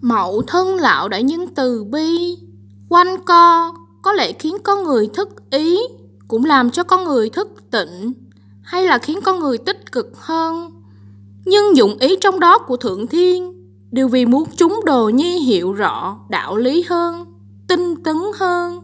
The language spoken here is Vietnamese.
Mậu thân lão đã nhân từ bi, quanh co có lẽ khiến con người thức ý, cũng làm cho con người thức tỉnh, hay là khiến con người tích cực hơn. Nhưng dụng ý trong đó của Thượng Thiên đều vì muốn chúng đồ nhi hiểu rõ đạo lý hơn, tinh tấn hơn.